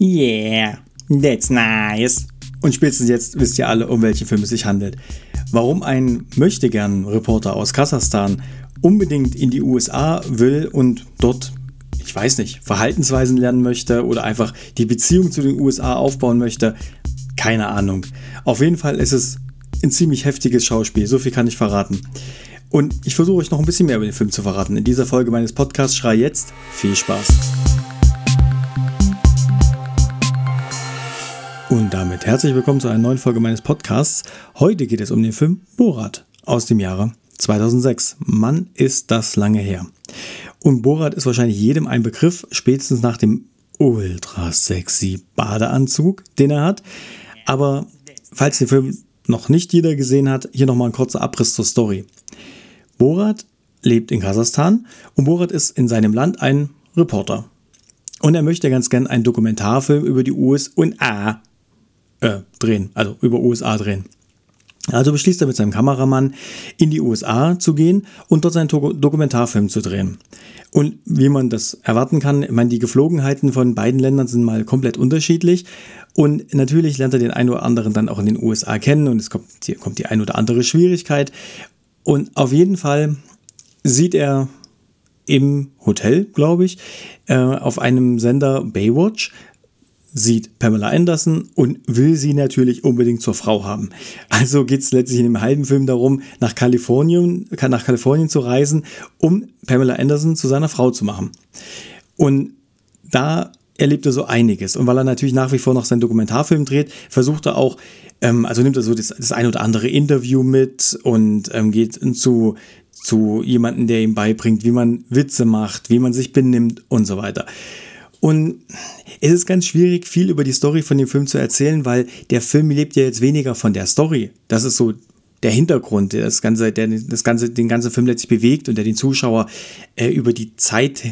Yeah, that's nice. Und spätestens jetzt wisst ihr alle, um welchen Film es sich handelt. Warum ein Möchtegern-Reporter aus Kasachstan unbedingt in die USA will und dort, ich weiß nicht, Verhaltensweisen lernen möchte oder einfach die Beziehung zu den USA aufbauen möchte, keine Ahnung. Auf jeden Fall ist es ein ziemlich heftiges Schauspiel, so viel kann ich verraten. Und ich versuche euch noch ein bisschen mehr über den Film zu verraten. In dieser Folge meines Podcasts Schrei jetzt. Viel Spaß. Und damit herzlich willkommen zu einer neuen Folge meines Podcasts. Heute geht es um den Film Borat aus dem Jahre 2006. Mann, ist das lange her. Und Borat ist wahrscheinlich jedem ein Begriff, spätestens nach dem ultra sexy Badeanzug, den er hat. Aber falls den Film noch nicht jeder gesehen hat, hier nochmal ein kurzer Abriss zur Story. Borat lebt in Kasachstan und Borat ist in seinem Land ein Reporter. Und er möchte ganz gern einen Dokumentarfilm über die USA äh, drehen, also über USA drehen. Also beschließt er mit seinem Kameramann in die USA zu gehen und dort seinen Dokumentarfilm zu drehen. Und wie man das erwarten kann, ich meine, die Geflogenheiten von beiden Ländern sind mal komplett unterschiedlich. Und natürlich lernt er den einen oder anderen dann auch in den USA kennen und es kommt, hier kommt die ein oder andere Schwierigkeit. Und auf jeden Fall sieht er im Hotel, glaube ich, äh, auf einem Sender Baywatch sieht Pamela Anderson und will sie natürlich unbedingt zur Frau haben. Also geht es letztlich in dem halben Film darum, nach Kalifornien, nach Kalifornien zu reisen, um Pamela Anderson zu seiner Frau zu machen. Und da erlebt er so einiges. Und weil er natürlich nach wie vor noch seinen Dokumentarfilm dreht, versucht er auch, ähm, also nimmt er so das, das ein oder andere Interview mit und ähm, geht zu, zu jemandem, der ihm beibringt, wie man Witze macht, wie man sich benimmt und so weiter. Und es ist ganz schwierig, viel über die Story von dem Film zu erzählen, weil der Film lebt ja jetzt weniger von der Story. Das ist so der Hintergrund, der das Ganze, der das Ganze, den ganzen Film letztlich bewegt und der den Zuschauer äh, über die Zeit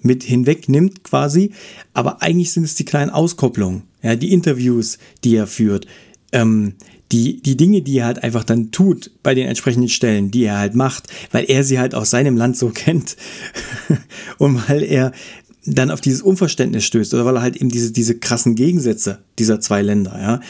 mit hinweg nimmt quasi. Aber eigentlich sind es die kleinen Auskopplungen, ja, die Interviews, die er führt, ähm, die, die Dinge, die er halt einfach dann tut bei den entsprechenden Stellen, die er halt macht, weil er sie halt aus seinem Land so kennt und weil er dann auf dieses Unverständnis stößt oder weil er halt eben diese, diese krassen Gegensätze dieser zwei Länder, ja.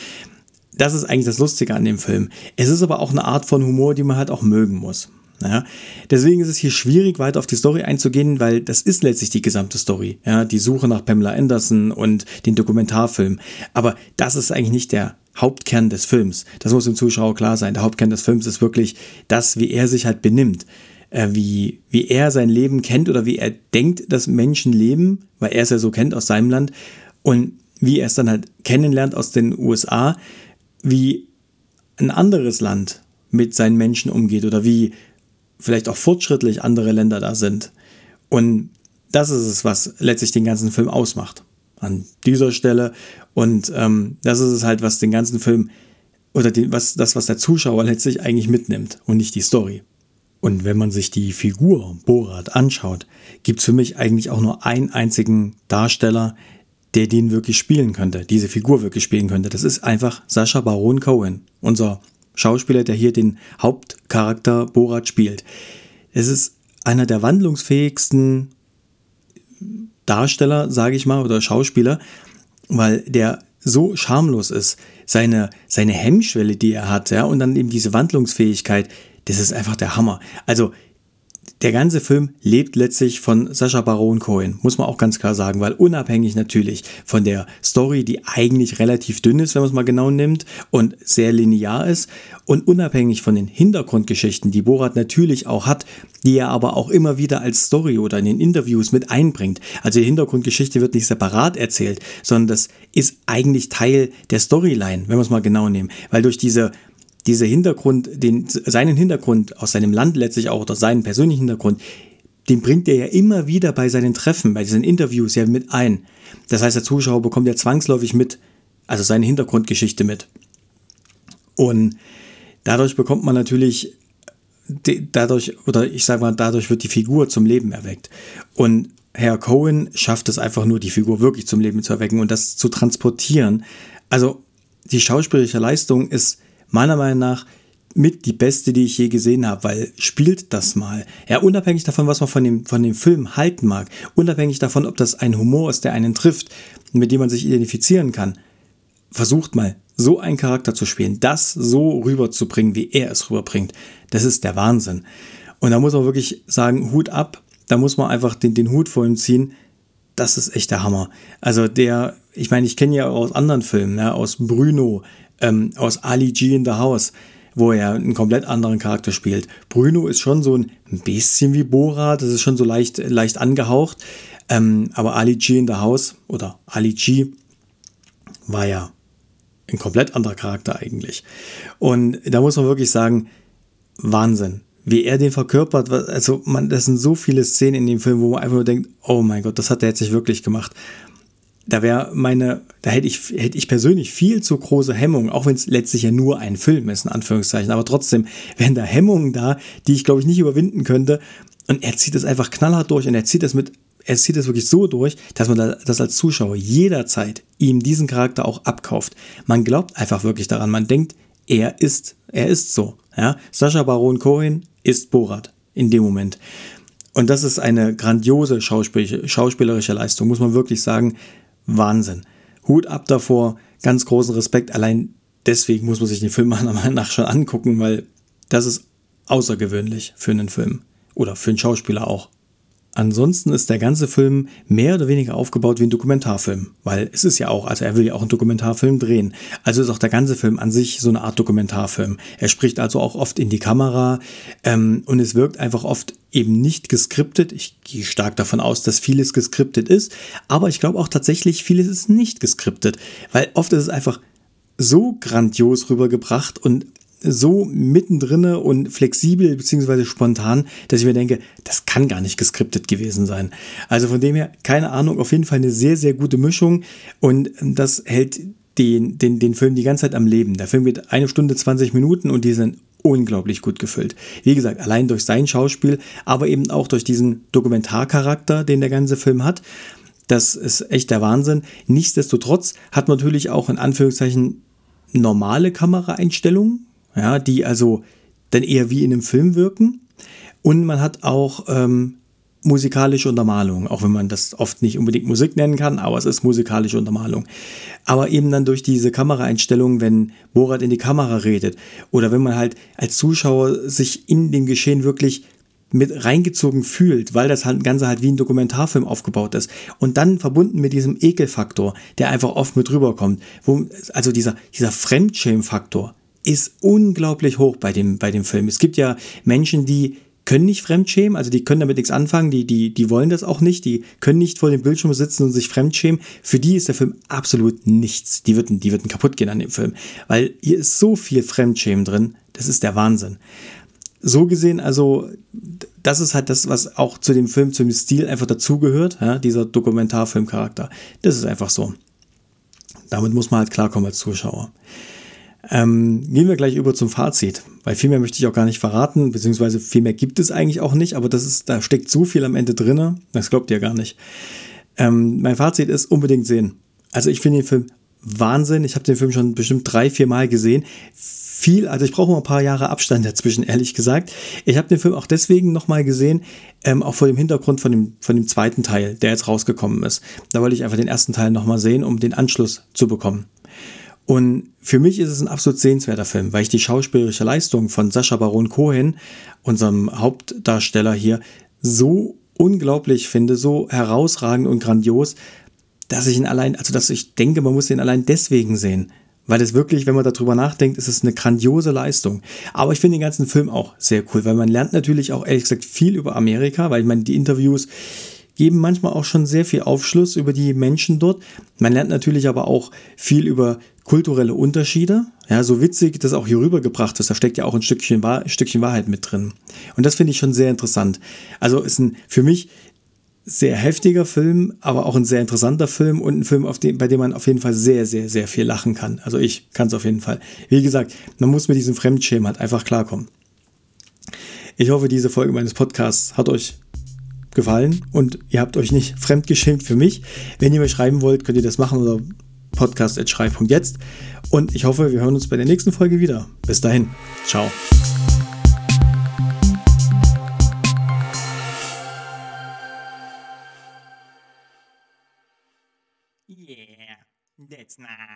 Das ist eigentlich das Lustige an dem Film. Es ist aber auch eine Art von Humor, die man halt auch mögen muss. Ja, deswegen ist es hier schwierig, weiter auf die Story einzugehen, weil das ist letztlich die gesamte Story. Ja, die Suche nach Pamela Anderson und den Dokumentarfilm. Aber das ist eigentlich nicht der Hauptkern des Films. Das muss dem Zuschauer klar sein. Der Hauptkern des Films ist wirklich das, wie er sich halt benimmt äh, wie, wie er sein Leben kennt oder wie er denkt, dass Menschen leben, weil er es ja so kennt aus seinem Land und wie er es dann halt kennenlernt aus den USA, wie ein anderes Land mit seinen Menschen umgeht oder wie vielleicht auch fortschrittlich andere Länder da sind. Und das ist es, was letztlich den ganzen Film ausmacht. An dieser Stelle. Und ähm, das ist es halt, was den ganzen Film oder den, was, das, was der Zuschauer letztlich eigentlich mitnimmt und nicht die Story. Und wenn man sich die Figur Borat anschaut, gibt es für mich eigentlich auch nur einen einzigen Darsteller, der den wirklich spielen könnte, diese Figur wirklich spielen könnte. Das ist einfach Sascha Baron Cohen, unser Schauspieler, der hier den Hauptcharakter Borat spielt. Es ist einer der wandlungsfähigsten Darsteller, sage ich mal, oder Schauspieler, weil der so schamlos ist, seine, seine Hemmschwelle, die er hat, ja, und dann eben diese Wandlungsfähigkeit, das ist einfach der Hammer. Also der ganze Film lebt letztlich von Sascha Baron Cohen, muss man auch ganz klar sagen, weil unabhängig natürlich von der Story, die eigentlich relativ dünn ist, wenn man es mal genau nimmt und sehr linear ist und unabhängig von den Hintergrundgeschichten, die Borat natürlich auch hat, die er aber auch immer wieder als Story oder in den Interviews mit einbringt. Also die Hintergrundgeschichte wird nicht separat erzählt, sondern das ist eigentlich Teil der Storyline, wenn wir es mal genau nehmen, weil durch diese dieser Hintergrund, den, seinen Hintergrund aus seinem Land letztlich auch oder seinen persönlichen Hintergrund, den bringt er ja immer wieder bei seinen Treffen, bei diesen Interviews ja mit ein. Das heißt, der Zuschauer bekommt ja zwangsläufig mit, also seine Hintergrundgeschichte mit. Und dadurch bekommt man natürlich, dadurch, oder ich sage mal, dadurch wird die Figur zum Leben erweckt. Und Herr Cohen schafft es einfach nur, die Figur wirklich zum Leben zu erwecken und das zu transportieren. Also die schauspielerische Leistung ist meiner Meinung nach mit die beste, die ich je gesehen habe, weil spielt das mal. Ja, unabhängig davon, was man von dem, von dem Film halten mag, unabhängig davon, ob das ein Humor ist, der einen trifft, mit dem man sich identifizieren kann, versucht mal, so einen Charakter zu spielen, das so rüberzubringen, wie er es rüberbringt. Das ist der Wahnsinn. Und da muss man wirklich sagen, Hut ab, da muss man einfach den, den Hut vor ihm ziehen. Das ist echt der Hammer. Also der, ich meine, ich kenne ja aus anderen Filmen, ja, aus Bruno, ähm, aus Ali G in the House, wo er einen komplett anderen Charakter spielt. Bruno ist schon so ein bisschen wie Bora, das ist schon so leicht, leicht angehaucht. Ähm, aber Ali G in the House oder Ali G war ja ein komplett anderer Charakter eigentlich. Und da muss man wirklich sagen, Wahnsinn. Wie er den verkörpert, also man, das sind so viele Szenen in dem Film, wo man einfach nur denkt, oh mein Gott, das hat er jetzt nicht wirklich gemacht. Da wäre meine, da hätte ich, hätte ich persönlich viel zu große Hemmungen, auch wenn es letztlich ja nur ein Film ist, in Anführungszeichen. Aber trotzdem wären da Hemmungen da, die ich glaube ich nicht überwinden könnte. Und er zieht es einfach knallhart durch und er zieht es mit er zieht es wirklich so durch, dass man das als Zuschauer jederzeit ihm diesen Charakter auch abkauft. Man glaubt einfach wirklich daran. Man denkt, er ist, er ist so. Ja? Sascha Baron Cohen ist Borat in dem Moment. Und das ist eine grandiose schauspielerische Leistung, muss man wirklich sagen. Wahnsinn. Hut ab davor, ganz großen Respekt. Allein deswegen muss man sich den Film meiner Meinung nach schon angucken, weil das ist außergewöhnlich für einen Film. Oder für einen Schauspieler auch. Ansonsten ist der ganze Film mehr oder weniger aufgebaut wie ein Dokumentarfilm, weil es ist ja auch, also er will ja auch einen Dokumentarfilm drehen. Also ist auch der ganze Film an sich so eine Art Dokumentarfilm. Er spricht also auch oft in die Kamera ähm, und es wirkt einfach oft eben nicht geskriptet. Ich gehe stark davon aus, dass vieles geskriptet ist, aber ich glaube auch tatsächlich, vieles ist nicht geskriptet, weil oft ist es einfach so grandios rübergebracht und so mittendrin und flexibel beziehungsweise spontan, dass ich mir denke, das kann gar nicht geskriptet gewesen sein. Also von dem her, keine Ahnung, auf jeden Fall eine sehr, sehr gute Mischung und das hält den, den, den Film die ganze Zeit am Leben. Der Film geht eine Stunde 20 Minuten und die sind unglaublich gut gefüllt. Wie gesagt, allein durch sein Schauspiel, aber eben auch durch diesen Dokumentarcharakter, den der ganze Film hat. Das ist echt der Wahnsinn. Nichtsdestotrotz hat man natürlich auch in Anführungszeichen normale Kameraeinstellungen, ja, die also dann eher wie in einem Film wirken. Und man hat auch ähm, musikalische Untermalung, auch wenn man das oft nicht unbedingt Musik nennen kann, aber es ist musikalische Untermalung. Aber eben dann durch diese Kameraeinstellungen, wenn Borat in die Kamera redet oder wenn man halt als Zuschauer sich in dem Geschehen wirklich mit reingezogen fühlt, weil das halt Ganze halt wie ein Dokumentarfilm aufgebaut ist. Und dann verbunden mit diesem Ekelfaktor, der einfach oft mit rüberkommt. Wo, also dieser, dieser Fremdschämfaktor, ist unglaublich hoch bei dem, bei dem Film. Es gibt ja Menschen, die können nicht fremdschämen, also die können damit nichts anfangen, die, die, die wollen das auch nicht, die können nicht vor dem Bildschirm sitzen und sich fremdschämen. Für die ist der Film absolut nichts. Die würden, die würden kaputt gehen an dem Film, weil hier ist so viel Fremdschämen drin, das ist der Wahnsinn. So gesehen, also, das ist halt das, was auch zu dem Film, zum Stil einfach dazugehört, ja, dieser Dokumentarfilmcharakter. Das ist einfach so. Damit muss man halt klarkommen als Zuschauer. Ähm, gehen wir gleich über zum Fazit, weil viel mehr möchte ich auch gar nicht verraten, beziehungsweise viel mehr gibt es eigentlich auch nicht, aber das ist, da steckt so viel am Ende drinne, das glaubt ihr gar nicht. Ähm, mein Fazit ist unbedingt sehen. Also ich finde den Film Wahnsinn. Ich habe den Film schon bestimmt drei, vier Mal gesehen. Viel, also ich brauche mal ein paar Jahre Abstand dazwischen, ehrlich gesagt. Ich habe den Film auch deswegen nochmal gesehen, ähm, auch vor dem Hintergrund von dem, von dem zweiten Teil, der jetzt rausgekommen ist. Da wollte ich einfach den ersten Teil nochmal sehen, um den Anschluss zu bekommen. Und für mich ist es ein absolut sehenswerter Film, weil ich die schauspielerische Leistung von Sascha Baron Cohen, unserem Hauptdarsteller hier, so unglaublich finde, so herausragend und grandios, dass ich ihn allein, also dass ich denke, man muss ihn allein deswegen sehen. Weil es wirklich, wenn man darüber nachdenkt, ist es eine grandiose Leistung. Aber ich finde den ganzen Film auch sehr cool, weil man lernt natürlich auch ehrlich gesagt viel über Amerika, weil ich meine, die Interviews, geben manchmal auch schon sehr viel Aufschluss über die Menschen dort. Man lernt natürlich aber auch viel über kulturelle Unterschiede. Ja, so witzig das auch hier rübergebracht ist, da steckt ja auch ein Stückchen, Wahr, Stückchen Wahrheit mit drin. Und das finde ich schon sehr interessant. Also ist ein für mich sehr heftiger Film, aber auch ein sehr interessanter Film und ein Film, dem, bei dem man auf jeden Fall sehr, sehr, sehr viel lachen kann. Also ich kann es auf jeden Fall. Wie gesagt, man muss mit diesem Fremdschämen halt einfach klarkommen. Ich hoffe, diese Folge meines Podcasts hat euch gefallen und ihr habt euch nicht fremdgeschämt für mich. Wenn ihr mir schreiben wollt, könnt ihr das machen oder podcast.schreib.jetzt. Und ich hoffe, wir hören uns bei der nächsten Folge wieder. Bis dahin. Ciao. Yeah, that's nice.